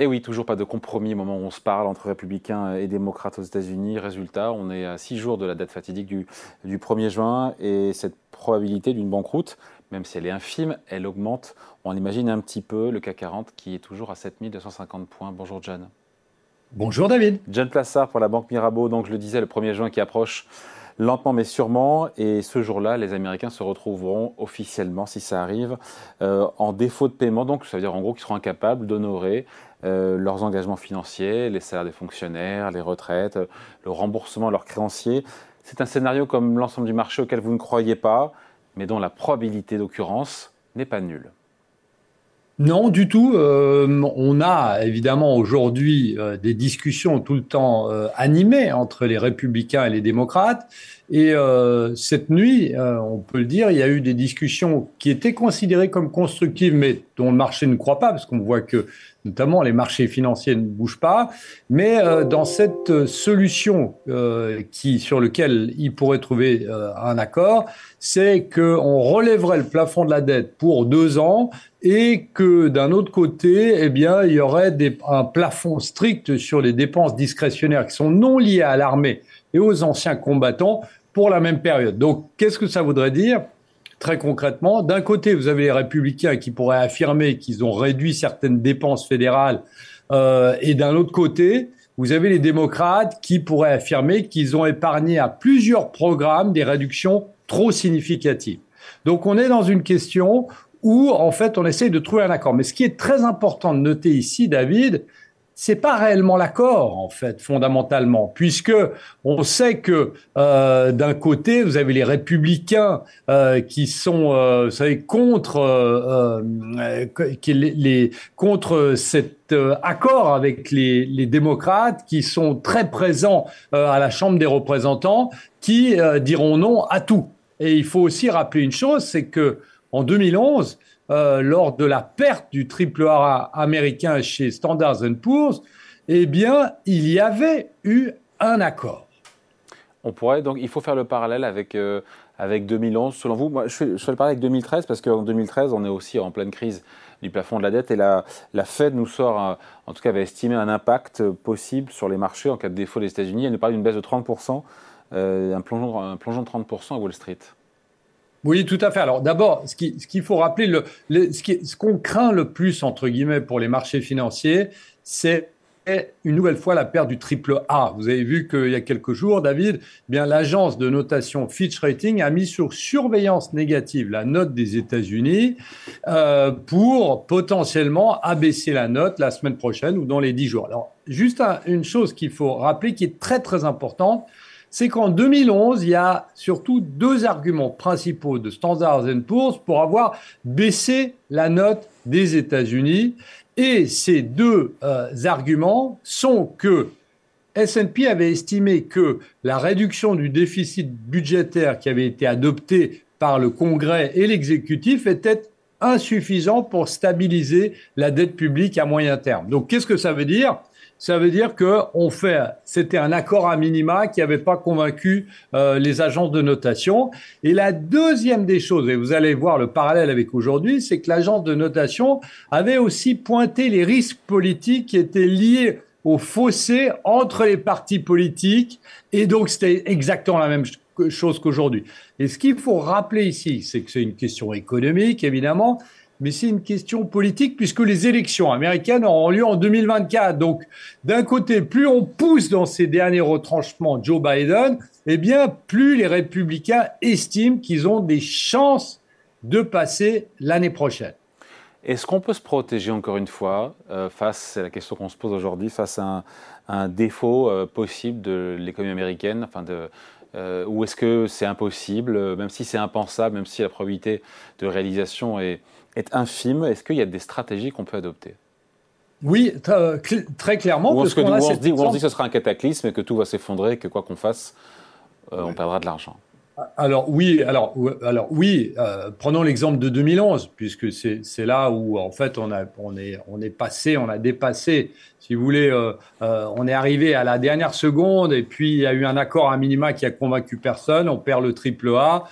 Et oui, toujours pas de compromis au moment où on se parle entre républicains et démocrates aux États-Unis. Résultat, on est à six jours de la date fatidique du, du 1er juin et cette probabilité d'une banqueroute, même si elle est infime, elle augmente. On imagine un petit peu le CAC 40 qui est toujours à 7250 points. Bonjour John. Bonjour David. John Plassard pour la Banque Mirabeau, donc je le disais, le 1er juin qui approche lentement mais sûrement. Et ce jour-là, les Américains se retrouveront officiellement, si ça arrive, euh, en défaut de paiement. Donc, ça veut dire en gros qu'ils seront incapables d'honorer euh, leurs engagements financiers, les salaires des fonctionnaires, les retraites, le remboursement de leurs créanciers. C'est un scénario comme l'ensemble du marché auquel vous ne croyez pas, mais dont la probabilité d'occurrence n'est pas nulle. Non, du tout. Euh, on a évidemment aujourd'hui euh, des discussions tout le temps euh, animées entre les républicains et les démocrates. Et cette nuit, on peut le dire, il y a eu des discussions qui étaient considérées comme constructives, mais dont le marché ne croit pas, parce qu'on voit que notamment les marchés financiers ne bougent pas. Mais dans cette solution qui, sur laquelle il pourrait trouver un accord, c'est qu'on relèverait le plafond de la dette pour deux ans et que d'un autre côté, eh bien, il y aurait un plafond strict sur les dépenses discrétionnaires qui sont non liées à l'armée et aux anciens combattants pour la même période. Donc, qu'est-ce que ça voudrait dire? Très concrètement, d'un côté, vous avez les républicains qui pourraient affirmer qu'ils ont réduit certaines dépenses fédérales, euh, et d'un autre côté, vous avez les démocrates qui pourraient affirmer qu'ils ont épargné à plusieurs programmes des réductions trop significatives. Donc on est dans une question où en fait on essaye de trouver un accord. Mais ce qui est très important de noter ici, David, c'est pas réellement l'accord en fait fondamentalement, puisque on sait que euh, d'un côté vous avez les républicains euh, qui sont, euh, vous savez, contre euh, euh, contre cet euh, accord avec les, les, démocrates qui sont très présents à la Chambre des représentants, qui diront non à tout. Et il faut aussi rappeler une chose, c'est que en 2011, euh, lors de la perte du triple A américain chez Standard Poor's, eh bien, il y avait eu un accord. On pourrait donc, il faut faire le parallèle avec, euh, avec 2011. Selon vous, moi, je fais, le parallèle avec 2013 parce qu'en 2013, on est aussi en pleine crise du plafond de la dette et la, Fed nous sort, en tout cas, avait estimé un impact possible sur les marchés en cas de défaut des États-Unis. Elle nous parle d'une baisse de 30%, euh, un, un plongeon de 30% à Wall Street. Oui, tout à fait. Alors d'abord, ce qu'il faut rappeler, le, ce qu'on craint le plus, entre guillemets, pour les marchés financiers, c'est une nouvelle fois la perte du triple A. Vous avez vu qu'il y a quelques jours, David, eh l'agence de notation Fitch Rating a mis sur surveillance négative la note des États-Unis euh, pour potentiellement abaisser la note la semaine prochaine ou dans les dix jours. Alors, juste une chose qu'il faut rappeler qui est très très importante, c'est qu'en 2011, il y a surtout deux arguments principaux de Standard Poor's pour avoir baissé la note des États-Unis. Et ces deux euh, arguments sont que S&P avait estimé que la réduction du déficit budgétaire qui avait été adoptée par le Congrès et l'exécutif était insuffisant pour stabiliser la dette publique à moyen terme. Donc qu'est-ce que ça veut dire? Ça veut dire que on fait, c'était un accord à minima qui n'avait pas convaincu euh, les agences de notation. Et la deuxième des choses, et vous allez voir le parallèle avec aujourd'hui, c'est que l'agence de notation avait aussi pointé les risques politiques qui étaient liés au fossé entre les partis politiques. Et donc, c'était exactement la même chose qu'aujourd'hui. Et ce qu'il faut rappeler ici, c'est que c'est une question économique, évidemment, mais c'est une question politique puisque les élections américaines auront lieu en 2024. Donc, d'un côté, plus on pousse dans ces derniers retranchements Joe Biden, eh bien, plus les républicains estiment qu'ils ont des chances de passer l'année prochaine. Est-ce qu'on peut se protéger encore une fois euh, face, c'est la question qu'on se pose aujourd'hui, face à un, défaut euh, possible de l'économie américaine, enfin de, euh, ou est-ce que c'est impossible, même si c'est impensable, même si la probabilité de réalisation est, est infime. Est-ce qu'il y a des stratégies qu'on peut adopter? Oui, très clairement. Ou on, se, dit, que ce sera un cataclysme et que tout va s'effondrer, que quoi qu'on fasse, euh, on perdra de l'argent. Alors oui, alors, alors oui, euh, prenons l'exemple de 2011, puisque c'est là où en fait on, a, on, est, on est passé, on a dépassé, si vous voulez, euh, euh, on est arrivé à la dernière seconde et puis il y a eu un accord à minima qui a convaincu personne, on perd le triple A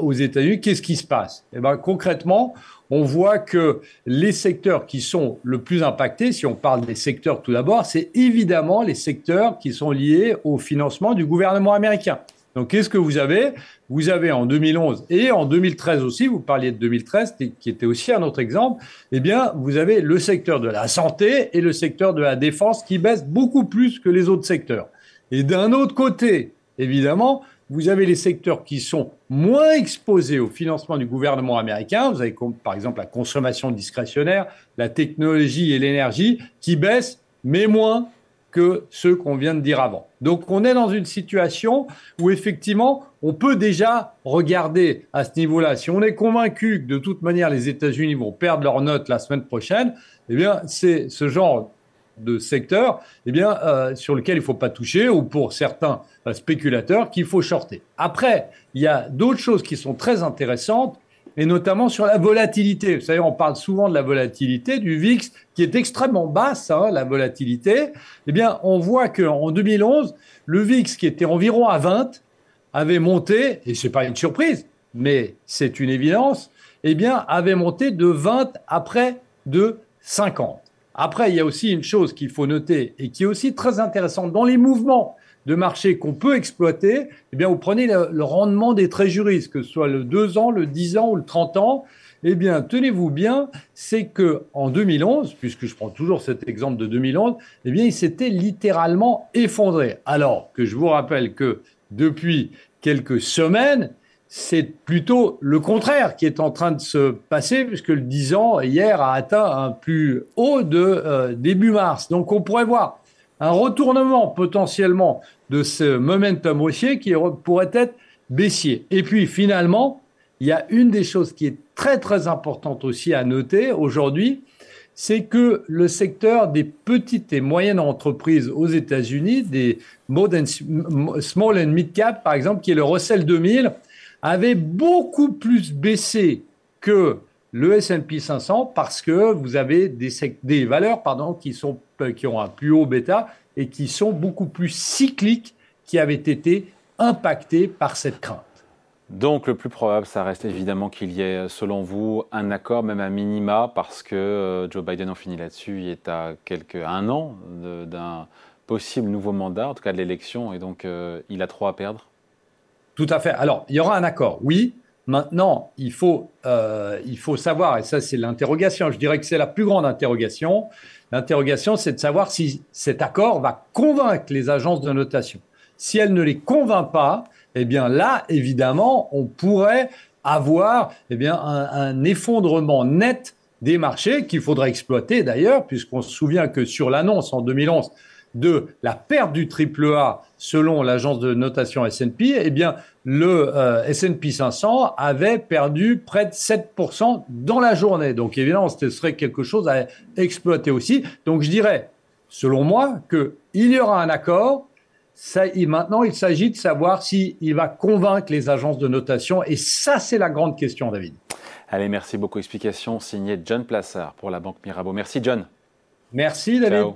aux États-Unis. Qu'est-ce qui se passe? Eh ben concrètement, on voit que les secteurs qui sont le plus impactés, si on parle des secteurs tout d'abord, c'est évidemment les secteurs qui sont liés au financement du gouvernement américain. Donc, qu'est-ce que vous avez? Vous avez en 2011 et en 2013 aussi, vous parliez de 2013, qui était aussi un autre exemple, eh bien, vous avez le secteur de la santé et le secteur de la défense qui baissent beaucoup plus que les autres secteurs. Et d'un autre côté, évidemment, vous avez les secteurs qui sont moins exposés au financement du gouvernement américain. Vous avez par exemple la consommation discrétionnaire, la technologie et l'énergie qui baissent, mais moins que ceux qu'on vient de dire avant. Donc on est dans une situation où effectivement on peut déjà regarder à ce niveau-là. Si on est convaincu que de toute manière les États-Unis vont perdre leur note la semaine prochaine, eh bien c'est ce genre de secteur eh bien, euh, sur lequel il ne faut pas toucher ou pour certains euh, spéculateurs qu'il faut shorter. Après, il y a d'autres choses qui sont très intéressantes et notamment sur la volatilité. Vous savez, on parle souvent de la volatilité du VIX, qui est extrêmement basse, hein, la volatilité. Eh bien, on voit qu'en 2011, le VIX, qui était environ à 20, avait monté, et ce n'est pas une surprise, mais c'est une évidence, eh bien, avait monté de 20 à près de 50. Après, il y a aussi une chose qu'il faut noter et qui est aussi très intéressante dans les mouvements de marché qu'on peut exploiter, eh bien, vous prenez le, rendement des tréjuristes, que ce soit le 2 ans, le 10 ans ou le 30 ans. Eh bien, tenez-vous bien, c'est que en 2011, puisque je prends toujours cet exemple de 2011, eh bien, il s'était littéralement effondré. Alors que je vous rappelle que depuis quelques semaines, c'est plutôt le contraire qui est en train de se passer, puisque le 10 ans, hier, a atteint un plus haut de euh, début mars. Donc, on pourrait voir un retournement potentiellement de ce momentum haussier qui pourrait être baissier. Et puis finalement, il y a une des choses qui est très très importante aussi à noter aujourd'hui, c'est que le secteur des petites et moyennes entreprises aux États-Unis, des small and mid cap par exemple, qui est le Russell 2000, avait beaucoup plus baissé que le S&P 500 parce que vous avez des, des valeurs pardon, qui, sont, qui ont un plus haut bêta et qui sont beaucoup plus cycliques, qui avaient été impactées par cette crainte. Donc le plus probable, ça reste évidemment qu'il y ait, selon vous, un accord, même un minima, parce que euh, Joe Biden, en finit là-dessus, il est à quelques, un an d'un possible nouveau mandat, en tout cas de l'élection, et donc euh, il a trop à perdre? Tout à fait. Alors, il y aura un accord, oui, Maintenant, il faut, euh, il faut savoir, et ça c'est l'interrogation, je dirais que c'est la plus grande interrogation, l'interrogation c'est de savoir si cet accord va convaincre les agences de notation. Si elle ne les convainc pas, eh bien là, évidemment, on pourrait avoir eh bien, un, un effondrement net des marchés qu'il faudrait exploiter d'ailleurs, puisqu'on se souvient que sur l'annonce en 2011 de la perte du triple A selon l'agence de notation S&P, eh bien, le euh, S&P 500 avait perdu près de 7% dans la journée. Donc, évidemment, ce serait quelque chose à exploiter aussi. Donc, je dirais, selon moi, qu'il y aura un accord. Ça, maintenant, il s'agit de savoir s'il va convaincre les agences de notation. Et ça, c'est la grande question, David. Allez, merci beaucoup. Explication signée John Plassard pour la Banque Mirabeau. Merci, John. Merci, David.